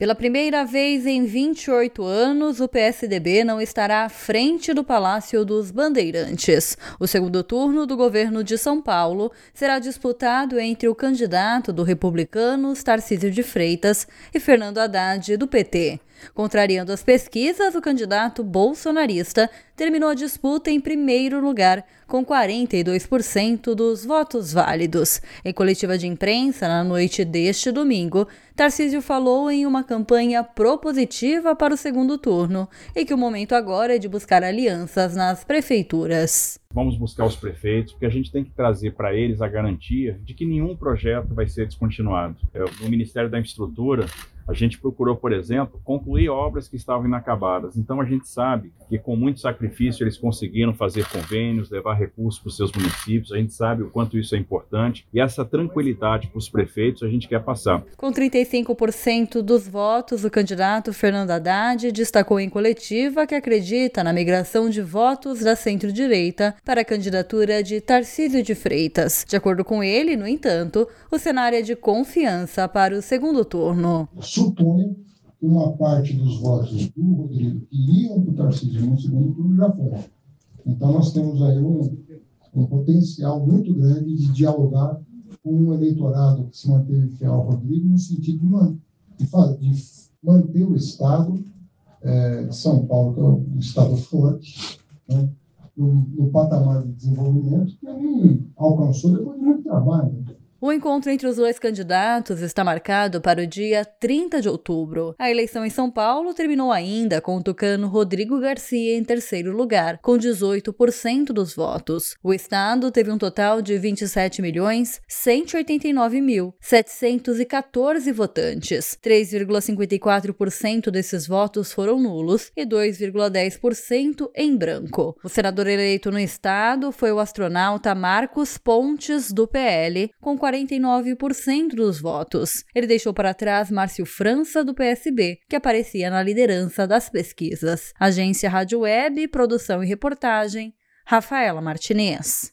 Pela primeira vez em 28 anos, o PSDB não estará à frente do Palácio dos Bandeirantes. O segundo turno do governo de São Paulo será disputado entre o candidato do Republicanos, Tarcísio de Freitas, e Fernando Haddad, do PT. Contrariando as pesquisas, o candidato bolsonarista terminou a disputa em primeiro lugar, com 42% dos votos válidos. Em coletiva de imprensa, na noite deste domingo, Tarcísio falou em uma campanha propositiva para o segundo turno e que o momento agora é de buscar alianças nas prefeituras. Vamos buscar os prefeitos, porque a gente tem que trazer para eles a garantia de que nenhum projeto vai ser descontinuado. No Ministério da Infraestrutura, a gente procurou, por exemplo, concluir obras que estavam inacabadas. Então a gente sabe que com muito sacrifício eles conseguiram fazer convênios, levar recursos para os seus municípios. A gente sabe o quanto isso é importante e essa tranquilidade para os prefeitos a gente quer passar. Com 35% dos votos, o candidato Fernando Haddad destacou em coletiva que acredita na migração de votos da centro-direita para a candidatura de Tarcísio de Freitas. De acordo com ele, no entanto, o cenário é de confiança para o segundo turno suponho que uma parte dos votos do Rodrigo que iam para o Tarcísio no segundo turno já foram. Então, nós temos aí um, um potencial muito grande de dialogar com um eleitorado que se manteve fiel ao Rodrigo no sentido de, man, de, de manter o Estado é, de São Paulo, que é um Estado forte, né, no, no, patamar de desenvolvimento que ele alcançou depois de muito trabalho. O encontro entre os dois candidatos está marcado para o dia 30 de outubro. A eleição em São Paulo terminou ainda com o tucano Rodrigo Garcia em terceiro lugar, com 18% dos votos. O estado teve um total de 27 milhões 189 mil 714 votantes. 3,54% desses votos foram nulos e 2,10% em branco. O senador eleito no estado foi o astronauta Marcos Pontes, do PL, com 49% dos votos. Ele deixou para trás Márcio França, do PSB, que aparecia na liderança das pesquisas. Agência Rádio Web, produção e reportagem, Rafaela Martinez.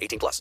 18 plus.